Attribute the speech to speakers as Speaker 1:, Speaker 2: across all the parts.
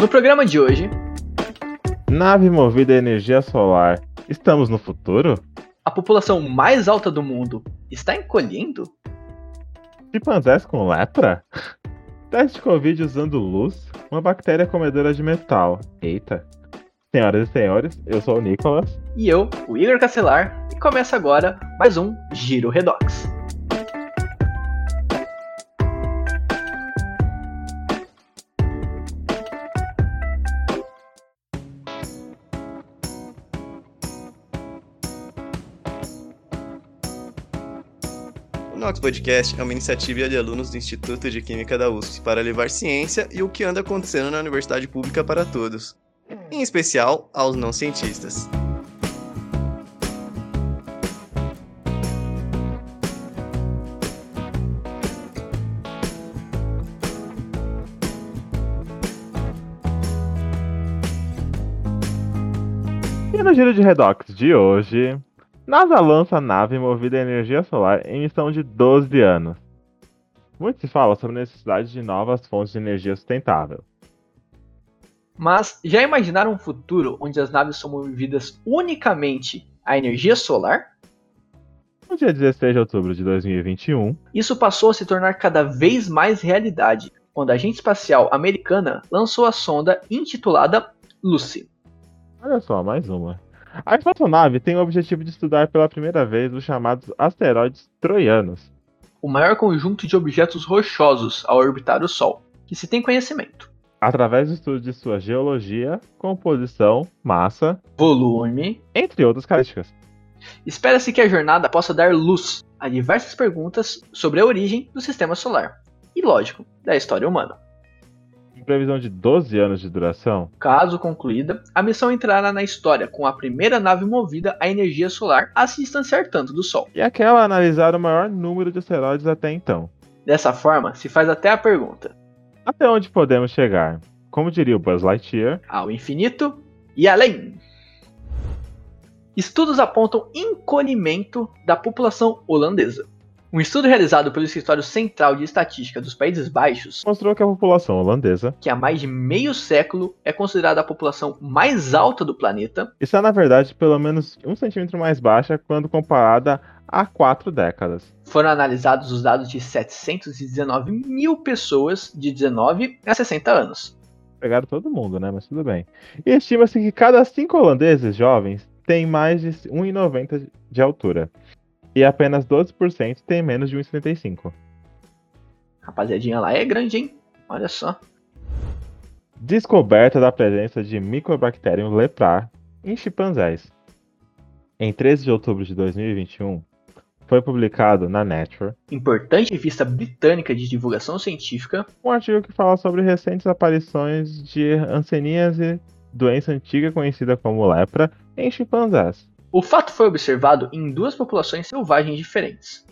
Speaker 1: No programa de hoje,
Speaker 2: Nave movida a energia solar. Estamos no futuro?
Speaker 1: a população mais alta do mundo está encolhendo?
Speaker 2: Chimpanzés com lepra? Teste de Covid usando luz? Uma bactéria comedora de metal. Eita. Senhoras e senhores, eu sou o Nicolas.
Speaker 1: E eu, o Igor Castelar, e começa agora mais um Giro Redox.
Speaker 3: Nox Podcast é uma iniciativa de alunos do Instituto de Química da USP para levar ciência e o que anda acontecendo na universidade pública para todos, em especial aos não cientistas.
Speaker 2: E no giro de Redox de hoje, NASA lança nave movida a energia solar em missão de 12 anos. Muito se fala sobre a necessidade de novas fontes de energia sustentável.
Speaker 1: Mas já imaginaram um futuro onde as naves são movidas unicamente à energia solar?
Speaker 2: No dia 16 de outubro de 2021,
Speaker 1: Isso passou a se tornar cada vez mais realidade quando a agente espacial americana lançou a sonda intitulada Lucy.
Speaker 2: olha só, mais uma. A espaçonave tem o objetivo de estudar pela primeira vez os chamados asteroides troianos.
Speaker 1: o maior conjunto de objetos rochosos a orbitar o Sol, que se tem conhecimento.
Speaker 2: através do estudo de sua geologia, composição, massa,
Speaker 1: Volume.
Speaker 2: entre outras características.
Speaker 1: Espera-se que a jornada possa dar luz a diversas perguntas sobre a origem do sistema solar e, lógico, da história humana.
Speaker 2: Previsão de 12 anos de duração,
Speaker 1: Caso concluída, a missão entrará na história com a primeira nave movida à energia solar a se distanciar tanto do Sol.
Speaker 2: e aquela a analisar o maior número de asteroides até então.
Speaker 1: Dessa forma, se faz até a pergunta:
Speaker 2: Até onde podemos chegar? Como diria o Buzz Lightyear,
Speaker 1: ao infinito e além. Estudos apontam encolhimento da população holandesa. Um estudo realizado pelo Escritório Central de Estatística dos Países Baixos,
Speaker 2: mostrou que a população holandesa
Speaker 1: que há mais de meio século é considerada a população mais alta do planeta,
Speaker 2: está, na verdade, pelo menos um centímetro mais baixa quando comparada a quatro décadas.
Speaker 1: foram analisados os dados de 719 mil pessoas de 19 a 60 anos.
Speaker 2: Pegaram todo mundo, né? Mas tudo bem. E estima-se que cada cinco holandeses jovens tem mais de 1,90 de altura. E apenas 12% tem menos de 1,75.
Speaker 1: Rapaziadinha lá é grande, hein? Olha só.
Speaker 2: Descoberta da presença de Mycobacterium leprae em chimpanzés. Em 13 de outubro de 2021, foi publicado na Nature
Speaker 1: Importante revista britânica de divulgação científica
Speaker 2: um artigo que fala sobre recentes aparições de hanseníase, doença antiga conhecida como lepra, em chimpanzés.
Speaker 1: O fato foi observado em duas populações selvagens diferentes.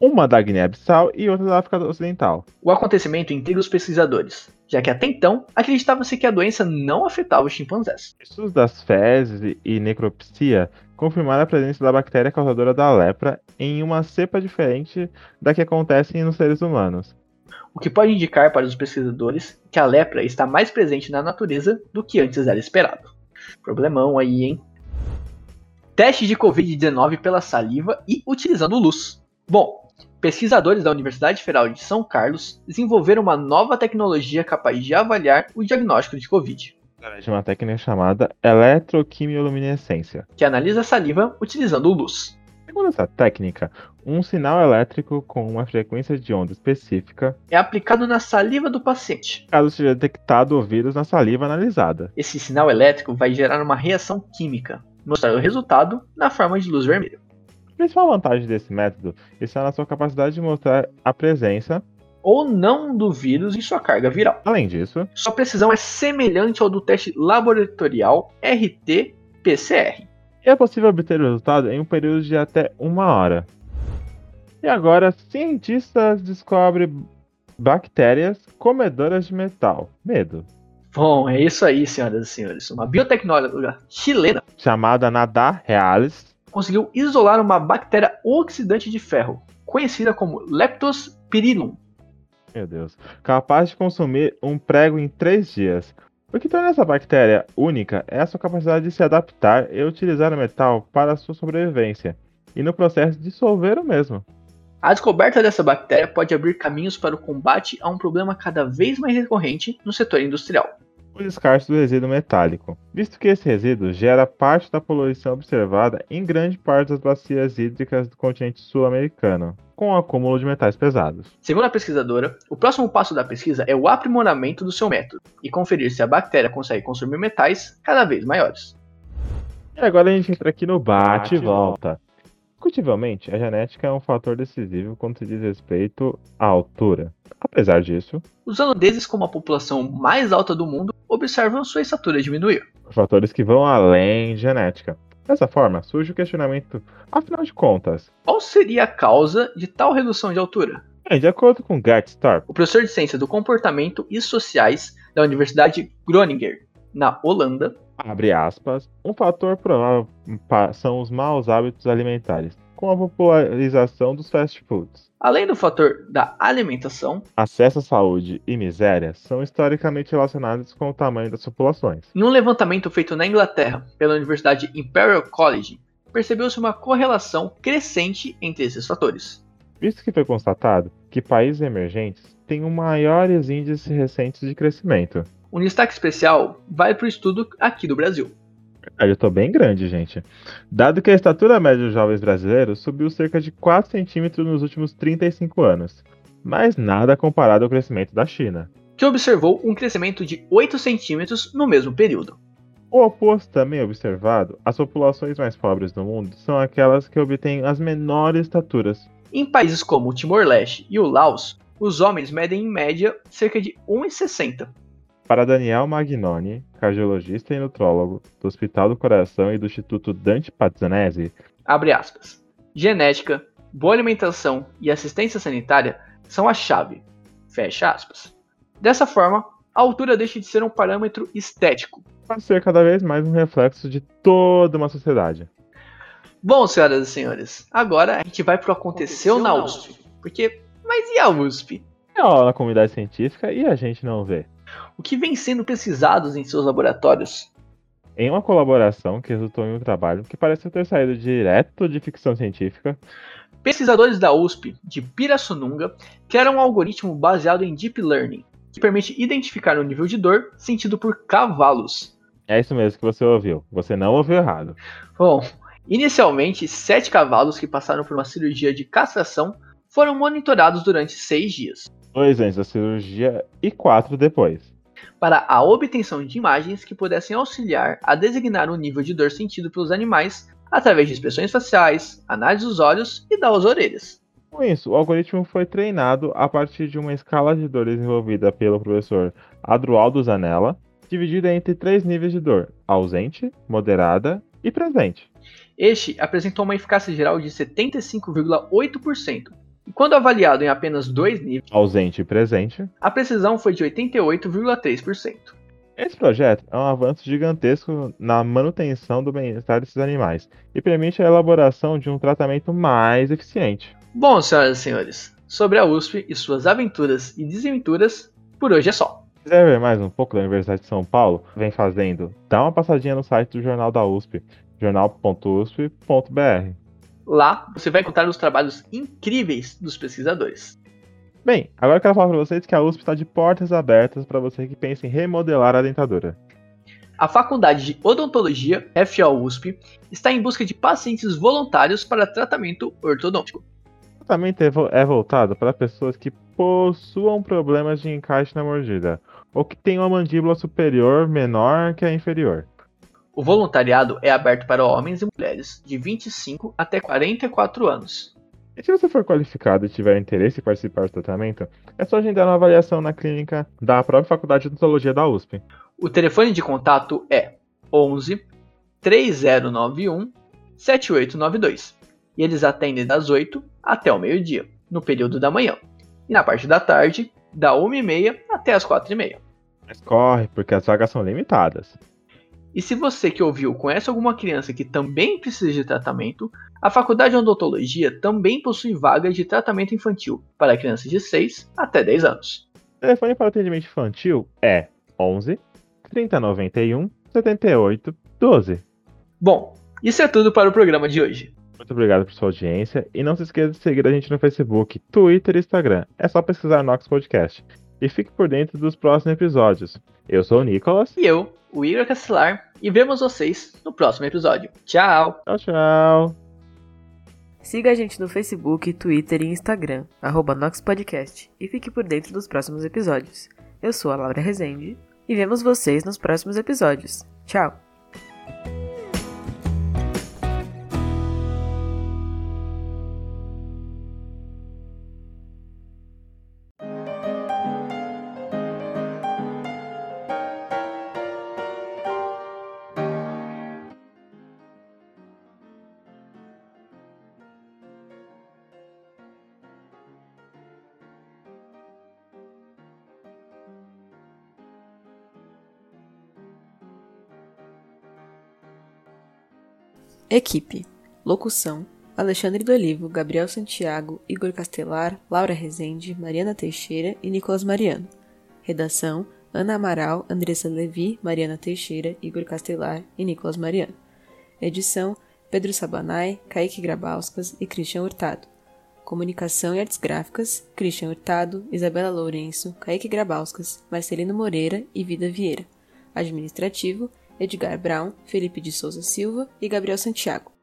Speaker 2: Uma da Guiné-Bissau e outra da África Ocidental.
Speaker 1: O acontecimento intriga os pesquisadores, já que até então acreditava-se que a doença não afetava os chimpanzés.
Speaker 2: Estudos das fezes e necropsia confirmaram a presença da bactéria causadora da lepra em uma cepa diferente da que acontece nos seres humanos.
Speaker 1: O que pode indicar para os pesquisadores que a lepra está mais presente na natureza do que antes era esperado. Problemão aí, hein? Teste de Covid-19 pela saliva e utilizando luz. Bom, pesquisadores da Universidade Federal de São Carlos desenvolveram uma nova tecnologia capaz de avaliar o diagnóstico de Covid,
Speaker 2: Através de uma técnica chamada eletroquimioluminescência.
Speaker 1: que analisa a saliva utilizando luz.
Speaker 2: Segundo essa técnica, um sinal elétrico com uma frequência de onda específica,
Speaker 1: É aplicado na saliva do paciente.
Speaker 2: caso seja detectado o vírus na saliva analisada.
Speaker 1: Esse sinal elétrico vai gerar uma reação química, mostrar o resultado na forma de luz vermelha.
Speaker 2: A principal vantagem desse método está na sua capacidade de mostrar a presença.
Speaker 1: Ou não do vírus em sua carga viral.
Speaker 2: Além disso,
Speaker 1: Sua precisão é semelhante ao do teste laboratorial RT-PCR.
Speaker 2: e é possível obter o resultado em um período de até uma hora. E agora, cientistas descobrem bactérias comedoras de metal. Medo.
Speaker 1: Bom, é isso aí, senhoras e senhores. Uma biotecnóloga chilena
Speaker 2: Chamada Nadar Realis,
Speaker 1: conseguiu isolar uma bactéria oxidante de ferro, conhecida como Leptospirillum.
Speaker 2: meu Deus, capaz de consumir um prego em três dias. O que torna essa bactéria única é a sua capacidade de se adaptar e utilizar o metal para a sua sobrevivência, e no processo dissolver o mesmo.
Speaker 1: A descoberta dessa bactéria pode abrir caminhos para o combate a um problema cada vez mais recorrente no setor industrial.
Speaker 2: O descarte do resíduo metálico, visto que esse resíduo gera parte da poluição observada em grande parte das bacias hídricas do continente sul-americano, com o acúmulo de metais pesados.
Speaker 1: Segundo a pesquisadora, o próximo passo da pesquisa é o aprimoramento do seu método e conferir se a bactéria consegue consumir metais cada vez maiores.
Speaker 2: E agora a gente entra aqui no bate e volta. Discutivelmente, a genética é um fator decisivo quando se diz respeito à altura. Apesar disso,
Speaker 1: os holandeses, como a população mais alta do mundo, observam sua estatura diminuir.
Speaker 2: Fatores que vão além de genética. Dessa forma, surge o questionamento: afinal de contas,
Speaker 1: qual seria a causa de tal redução de altura?
Speaker 2: Bem, de acordo com Gert Starp,
Speaker 1: o professor de Ciência do Comportamento e Sociais da Universidade Groningen, na Holanda,
Speaker 2: abre aspas, um fator provável são os maus hábitos alimentares, com a popularização dos fast foods.
Speaker 1: Além do fator da alimentação,
Speaker 2: acesso à saúde e miséria são historicamente relacionados com o tamanho das populações.
Speaker 1: Em um levantamento feito na Inglaterra pela Universidade Imperial College, percebeu-se uma correlação crescente entre esses fatores.
Speaker 2: Visto que foi constatado que países emergentes têm maiores índices recentes de crescimento,
Speaker 1: um destaque especial vai para o estudo aqui do Brasil.
Speaker 2: Eu tô bem grande, gente. Dado que a estatura média dos jovens brasileiros subiu cerca de 4 centímetros nos últimos 35 anos, mas nada comparado ao crescimento da China,
Speaker 1: que observou um crescimento de 8 centímetros no mesmo período.
Speaker 2: O oposto também observado, as populações mais pobres do mundo são aquelas que obtêm as menores estaturas.
Speaker 1: Em países como o Timor-Leste e o Laos, os homens medem em média cerca de 1,60
Speaker 2: para Daniel Magnoni, cardiologista e nutrólogo do Hospital do Coração e do Instituto Dante Pazzanese,
Speaker 1: abre aspas. Genética, boa alimentação e assistência sanitária são a chave. Fecha aspas. Dessa forma, a altura deixa de ser um parâmetro estético
Speaker 2: para ser cada vez mais um reflexo de toda uma sociedade.
Speaker 1: Bom, senhoras e senhores, agora a gente vai pro Aconteceu, Aconteceu na USP. USP. Porque, mas e a USP?
Speaker 2: É aula na comunidade científica e a gente não vê
Speaker 1: o que vem sendo pesquisados em seus laboratórios.
Speaker 2: Em uma colaboração que resultou em um trabalho que parece ter saído direto de ficção científica,
Speaker 1: pesquisadores da USP de Pirassununga criaram um algoritmo baseado em Deep Learning, que permite identificar o nível de dor sentido por cavalos.
Speaker 2: É isso mesmo que você ouviu. Você não ouviu errado.
Speaker 1: Bom, inicialmente, sete cavalos que passaram por uma cirurgia de castração foram monitorados durante seis dias
Speaker 2: dois antes da cirurgia e quatro depois.
Speaker 1: Para a obtenção de imagens que pudessem auxiliar a designar o nível de dor sentido pelos animais através de expressões faciais, análise dos olhos e das orelhas.
Speaker 2: Com isso, o algoritmo foi treinado a partir de uma escala de dor desenvolvida pelo professor Adroaldo Zanella, dividida entre três níveis de dor: ausente, moderada e presente.
Speaker 1: Este apresentou uma eficácia geral de 75,8%, e quando avaliado em apenas dois níveis,
Speaker 2: ausente e presente,
Speaker 1: a precisão foi de 88,3%.
Speaker 2: Esse projeto é um avanço gigantesco na manutenção do bem-estar desses animais e permite a elaboração de um tratamento mais eficiente.
Speaker 1: Bom, senhoras e senhores, sobre a USP e suas aventuras e desventuras, por hoje é só.
Speaker 2: Se quiser ver mais um pouco da Universidade de São Paulo, vem fazendo, dá uma passadinha no site do Jornal da USP, jornal.usp.br.
Speaker 1: Lá você vai encontrar os trabalhos incríveis dos pesquisadores.
Speaker 2: Bem, agora eu quero falar para vocês que a USP está de portas abertas para você que pensa em remodelar a dentadura.
Speaker 1: A Faculdade de Odontologia, FOUSP, está em busca de pacientes voluntários para tratamento ortodôntico.
Speaker 2: O tratamento é, voltado para pessoas que possuam problemas de encaixe na mordida ou que tenham uma mandíbula superior menor que a inferior.
Speaker 1: O voluntariado é aberto para homens e mulheres de 25 até 44 anos.
Speaker 2: E se você for qualificado e tiver interesse em participar do tratamento, é só agendar uma avaliação na clínica da própria Faculdade de Odontologia da USP.
Speaker 1: O telefone de contato é 11 3091 7892 e eles atendem das 8 até o meio-dia, no período da manhã, e na parte da tarde, da 1h30 até as 4h30.
Speaker 2: Mas corre, porque as vagas são limitadas.
Speaker 1: E se você que ouviu conhece alguma criança que também precisa de tratamento, a Faculdade de Odontologia também possui vagas de tratamento infantil para crianças de 6 até 10 anos.
Speaker 2: O telefone para atendimento infantil é 11 3091 7812.
Speaker 1: Bom, isso é tudo para o programa de hoje.
Speaker 2: Muito obrigado por sua audiência e não se esqueça de seguir a gente no Facebook, Twitter e Instagram. É só pesquisar Nox Podcast. E fique por dentro dos próximos episódios. Eu sou o Nicolas.
Speaker 1: E eu, o Igor Castelar, e vemos vocês no próximo episódio. Tchau!
Speaker 2: Tchau, tchau!
Speaker 4: Siga a gente no Facebook, Twitter e Instagram, arroba Nox Podcast, e fique por dentro dos próximos episódios. Eu sou a Laura Rezende e vemos vocês nos próximos episódios. Tchau! Equipe: Locução: Alexandre do Olivo, Gabriel Santiago, Igor Castelar, Laura Rezende, Mariana Teixeira e Nicolas Mariano. Redação: Ana Amaral, Andressa Levi, Mariana Teixeira, Igor Castelar e Nicolas Mariano. Edição: Pedro Sabanai, Kaique Grabauskas e Christian Hurtado. Comunicação e Artes Gráficas: Christian Hurtado, Isabela Lourenço, Kaique Grabauskas, Marcelino Moreira e Vida Vieira. Administrativo: Edgar Brown, Felipe de Souza Silva e Gabriel Santiago.